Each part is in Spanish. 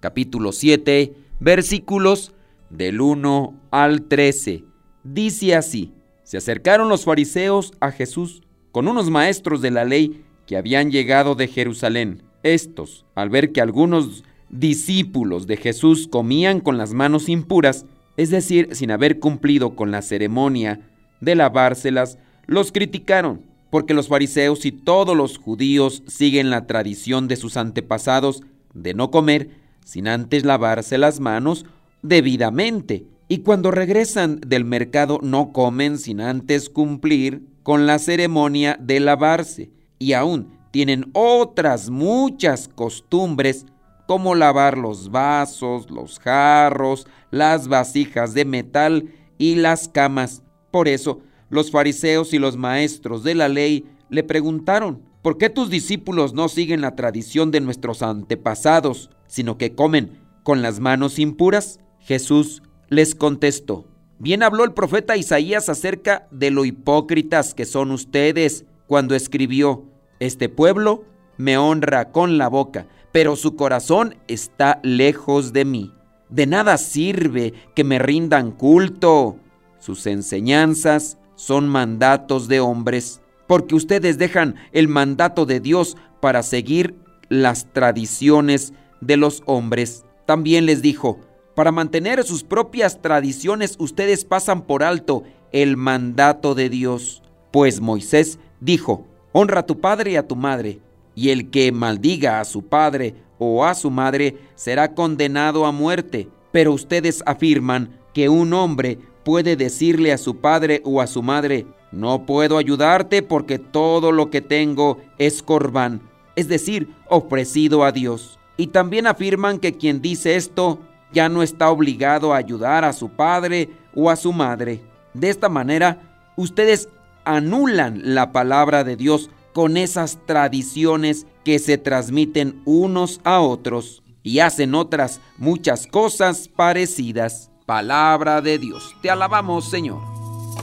capítulo 7, versículos del 1 al 13. Dice así, se acercaron los fariseos a Jesús con unos maestros de la ley que habían llegado de Jerusalén. Estos, al ver que algunos discípulos de Jesús comían con las manos impuras, es decir, sin haber cumplido con la ceremonia de lavárselas, los criticaron porque los fariseos y todos los judíos siguen la tradición de sus antepasados de no comer sin antes lavarse las manos debidamente, y cuando regresan del mercado no comen sin antes cumplir con la ceremonia de lavarse, y aún tienen otras muchas costumbres como lavar los vasos, los jarros, las vasijas de metal y las camas. Por eso, los fariseos y los maestros de la ley le preguntaron, ¿por qué tus discípulos no siguen la tradición de nuestros antepasados, sino que comen con las manos impuras? Jesús les contestó, bien habló el profeta Isaías acerca de lo hipócritas que son ustedes cuando escribió, este pueblo me honra con la boca, pero su corazón está lejos de mí. De nada sirve que me rindan culto. Sus enseñanzas son mandatos de hombres, porque ustedes dejan el mandato de Dios para seguir las tradiciones de los hombres. También les dijo, para mantener sus propias tradiciones ustedes pasan por alto el mandato de Dios. Pues Moisés dijo, honra a tu padre y a tu madre, y el que maldiga a su padre o a su madre será condenado a muerte. Pero ustedes afirman que un hombre puede decirle a su padre o a su madre, no puedo ayudarte porque todo lo que tengo es corbán, es decir, ofrecido a Dios. Y también afirman que quien dice esto ya no está obligado a ayudar a su padre o a su madre. De esta manera, ustedes anulan la palabra de Dios con esas tradiciones que se transmiten unos a otros y hacen otras muchas cosas parecidas palabra de Dios. Te alabamos, Señor.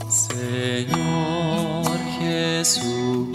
Señor Jesucristo,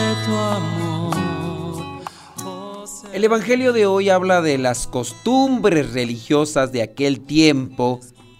el Evangelio de hoy habla de las costumbres religiosas de aquel tiempo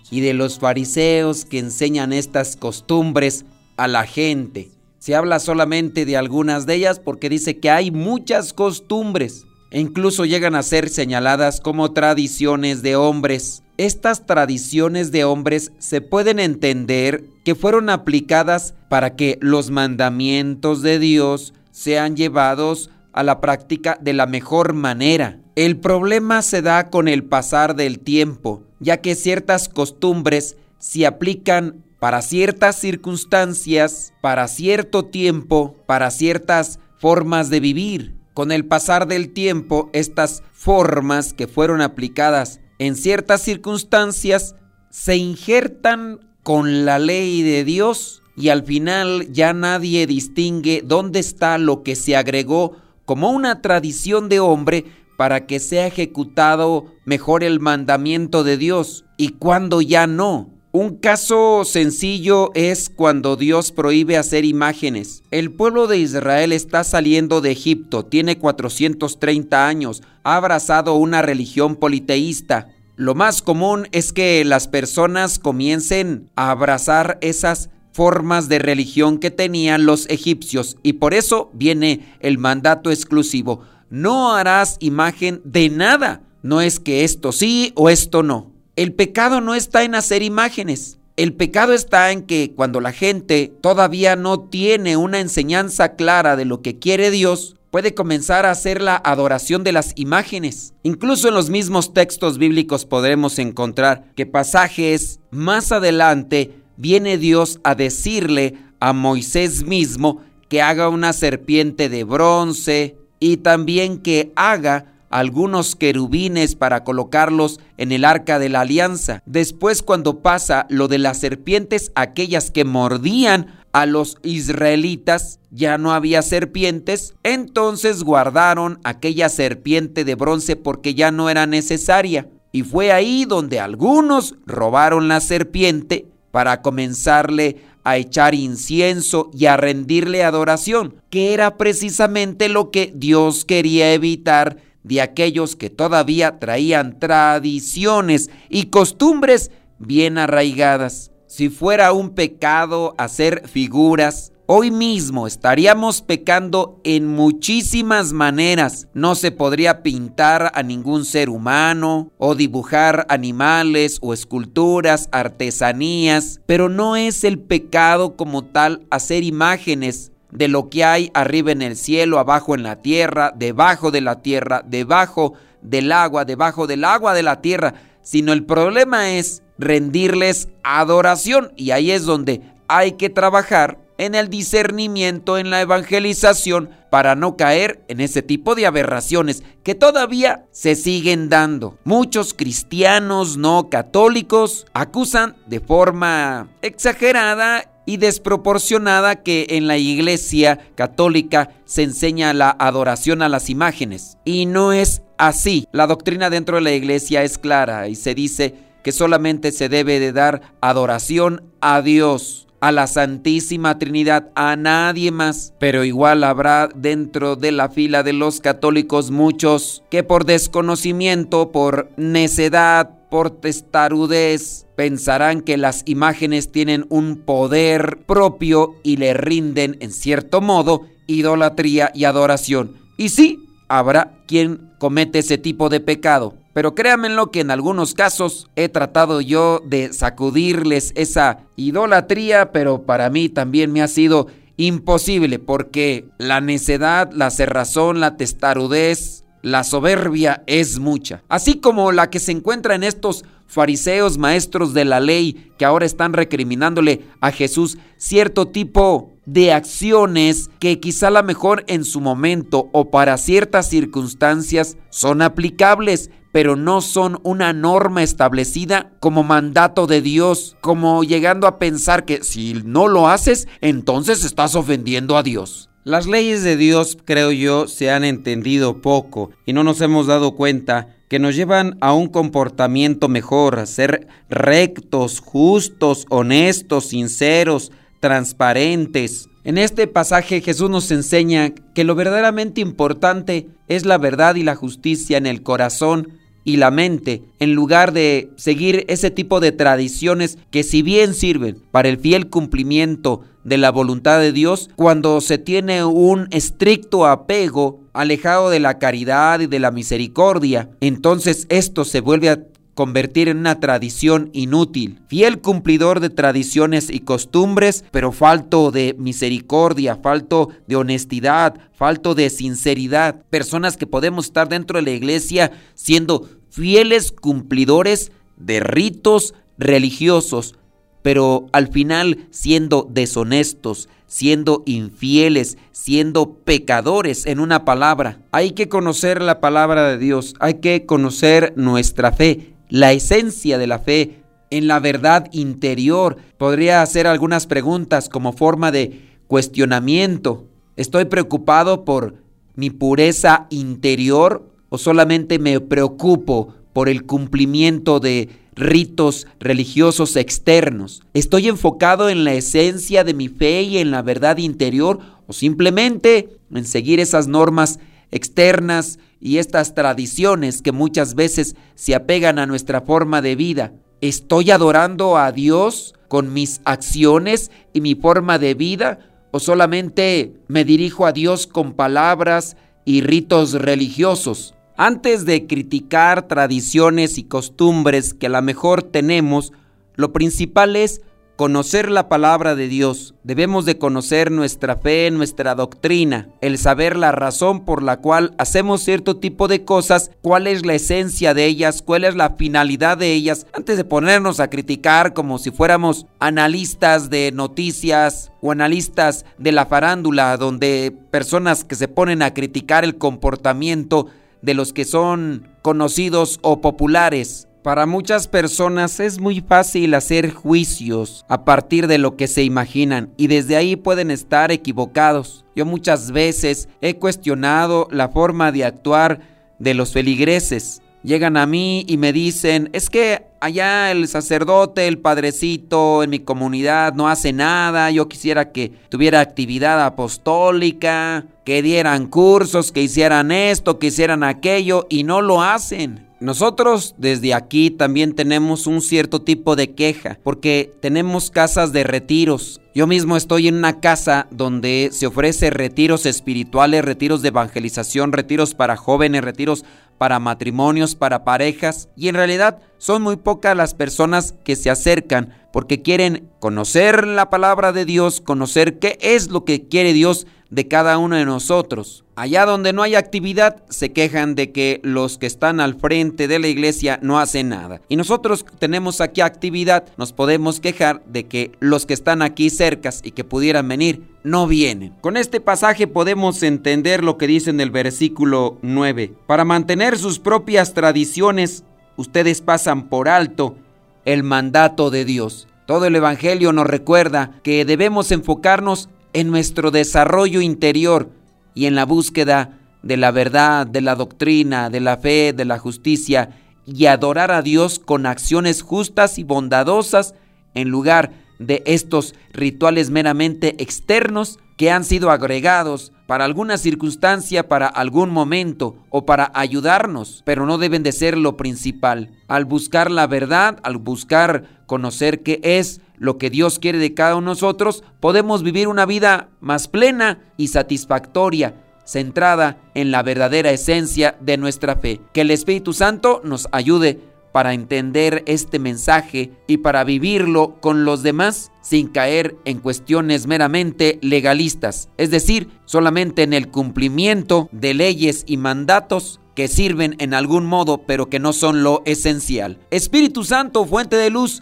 y de los fariseos que enseñan estas costumbres a la gente. Se habla solamente de algunas de ellas porque dice que hay muchas costumbres e incluso llegan a ser señaladas como tradiciones de hombres. Estas tradiciones de hombres se pueden entender que fueron aplicadas para que los mandamientos de Dios sean llevados a la práctica de la mejor manera. El problema se da con el pasar del tiempo, ya que ciertas costumbres se aplican para ciertas circunstancias, para cierto tiempo, para ciertas formas de vivir. Con el pasar del tiempo, estas formas que fueron aplicadas en ciertas circunstancias se injertan con la ley de Dios y al final ya nadie distingue dónde está lo que se agregó como una tradición de hombre para que sea ejecutado mejor el mandamiento de Dios y cuando ya no. Un caso sencillo es cuando Dios prohíbe hacer imágenes. El pueblo de Israel está saliendo de Egipto, tiene 430 años, ha abrazado una religión politeísta. Lo más común es que las personas comiencen a abrazar esas formas de religión que tenían los egipcios y por eso viene el mandato exclusivo. No harás imagen de nada. No es que esto sí o esto no. El pecado no está en hacer imágenes. El pecado está en que cuando la gente todavía no tiene una enseñanza clara de lo que quiere Dios, puede comenzar a hacer la adoración de las imágenes. Incluso en los mismos textos bíblicos podremos encontrar que pasajes más adelante viene Dios a decirle a Moisés mismo que haga una serpiente de bronce y también que haga algunos querubines para colocarlos en el arca de la alianza. Después cuando pasa lo de las serpientes, aquellas que mordían a los israelitas, ya no había serpientes, entonces guardaron aquella serpiente de bronce porque ya no era necesaria. Y fue ahí donde algunos robaron la serpiente para comenzarle a echar incienso y a rendirle adoración, que era precisamente lo que Dios quería evitar de aquellos que todavía traían tradiciones y costumbres bien arraigadas. Si fuera un pecado hacer figuras, Hoy mismo estaríamos pecando en muchísimas maneras. No se podría pintar a ningún ser humano o dibujar animales o esculturas, artesanías, pero no es el pecado como tal hacer imágenes de lo que hay arriba en el cielo, abajo en la tierra, debajo de la tierra, debajo del agua, debajo del agua de la tierra, sino el problema es rendirles adoración y ahí es donde hay que trabajar en el discernimiento, en la evangelización, para no caer en ese tipo de aberraciones que todavía se siguen dando. Muchos cristianos no católicos acusan de forma exagerada y desproporcionada que en la iglesia católica se enseña la adoración a las imágenes. Y no es así. La doctrina dentro de la iglesia es clara y se dice que solamente se debe de dar adoración a Dios a la Santísima Trinidad, a nadie más. Pero igual habrá dentro de la fila de los católicos muchos que por desconocimiento, por necedad, por testarudez, pensarán que las imágenes tienen un poder propio y le rinden, en cierto modo, idolatría y adoración. Y sí, habrá quien comete ese tipo de pecado. Pero créanmelo que en algunos casos he tratado yo de sacudirles esa idolatría, pero para mí también me ha sido imposible porque la necedad, la cerrazón, la testarudez, la soberbia es mucha. Así como la que se encuentra en estos fariseos maestros de la ley que ahora están recriminándole a Jesús cierto tipo de acciones que quizá la mejor en su momento o para ciertas circunstancias son aplicables, pero no son una norma establecida como mandato de Dios, como llegando a pensar que si no lo haces, entonces estás ofendiendo a Dios. Las leyes de Dios, creo yo, se han entendido poco y no nos hemos dado cuenta que nos llevan a un comportamiento mejor, a ser rectos, justos, honestos, sinceros, transparentes. En este pasaje Jesús nos enseña que lo verdaderamente importante es la verdad y la justicia en el corazón y la mente, en lugar de seguir ese tipo de tradiciones que si bien sirven para el fiel cumplimiento de la voluntad de Dios, cuando se tiene un estricto apego alejado de la caridad y de la misericordia, entonces esto se vuelve a convertir en una tradición inútil. Fiel cumplidor de tradiciones y costumbres, pero falto de misericordia, falto de honestidad, falto de sinceridad. Personas que podemos estar dentro de la iglesia siendo fieles cumplidores de ritos religiosos, pero al final siendo deshonestos, siendo infieles, siendo pecadores en una palabra. Hay que conocer la palabra de Dios, hay que conocer nuestra fe, la esencia de la fe en la verdad interior. Podría hacer algunas preguntas como forma de cuestionamiento. ¿Estoy preocupado por mi pureza interior o solamente me preocupo por el cumplimiento de ritos religiosos externos. ¿Estoy enfocado en la esencia de mi fe y en la verdad interior o simplemente en seguir esas normas externas y estas tradiciones que muchas veces se apegan a nuestra forma de vida? ¿Estoy adorando a Dios con mis acciones y mi forma de vida o solamente me dirijo a Dios con palabras y ritos religiosos? Antes de criticar tradiciones y costumbres que a lo mejor tenemos, lo principal es conocer la palabra de Dios. Debemos de conocer nuestra fe, nuestra doctrina, el saber la razón por la cual hacemos cierto tipo de cosas, cuál es la esencia de ellas, cuál es la finalidad de ellas, antes de ponernos a criticar como si fuéramos analistas de noticias o analistas de la farándula, donde personas que se ponen a criticar el comportamiento de los que son conocidos o populares. Para muchas personas es muy fácil hacer juicios a partir de lo que se imaginan y desde ahí pueden estar equivocados. Yo muchas veces he cuestionado la forma de actuar de los feligreses. Llegan a mí y me dicen, es que allá el sacerdote, el padrecito en mi comunidad no hace nada, yo quisiera que tuviera actividad apostólica, que dieran cursos, que hicieran esto, que hicieran aquello, y no lo hacen. Nosotros desde aquí también tenemos un cierto tipo de queja, porque tenemos casas de retiros. Yo mismo estoy en una casa donde se ofrece retiros espirituales, retiros de evangelización, retiros para jóvenes, retiros para matrimonios, para parejas, y en realidad son muy pocas las personas que se acercan porque quieren conocer la palabra de Dios, conocer qué es lo que quiere Dios de cada uno de nosotros. Allá donde no hay actividad, se quejan de que los que están al frente de la iglesia no hacen nada. Y nosotros tenemos aquí actividad, nos podemos quejar de que los que están aquí cercas y que pudieran venir no vienen. Con este pasaje podemos entender lo que dice en el versículo 9. Para mantener sus propias tradiciones, ustedes pasan por alto el mandato de Dios. Todo el Evangelio nos recuerda que debemos enfocarnos en nuestro desarrollo interior y en la búsqueda de la verdad, de la doctrina, de la fe, de la justicia y adorar a Dios con acciones justas y bondadosas en lugar de estos rituales meramente externos que han sido agregados para alguna circunstancia, para algún momento o para ayudarnos, pero no deben de ser lo principal. Al buscar la verdad, al buscar conocer qué es lo que Dios quiere de cada uno de nosotros, podemos vivir una vida más plena y satisfactoria, centrada en la verdadera esencia de nuestra fe. Que el Espíritu Santo nos ayude para entender este mensaje y para vivirlo con los demás sin caer en cuestiones meramente legalistas, es decir, solamente en el cumplimiento de leyes y mandatos que sirven en algún modo pero que no son lo esencial. Espíritu Santo, fuente de luz,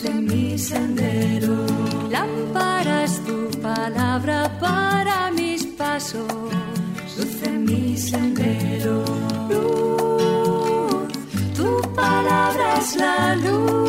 luz en mi sendero. Lámpara es tu palabra para mis pasos, luz en mi sendero. Luz, tu palabra es la luz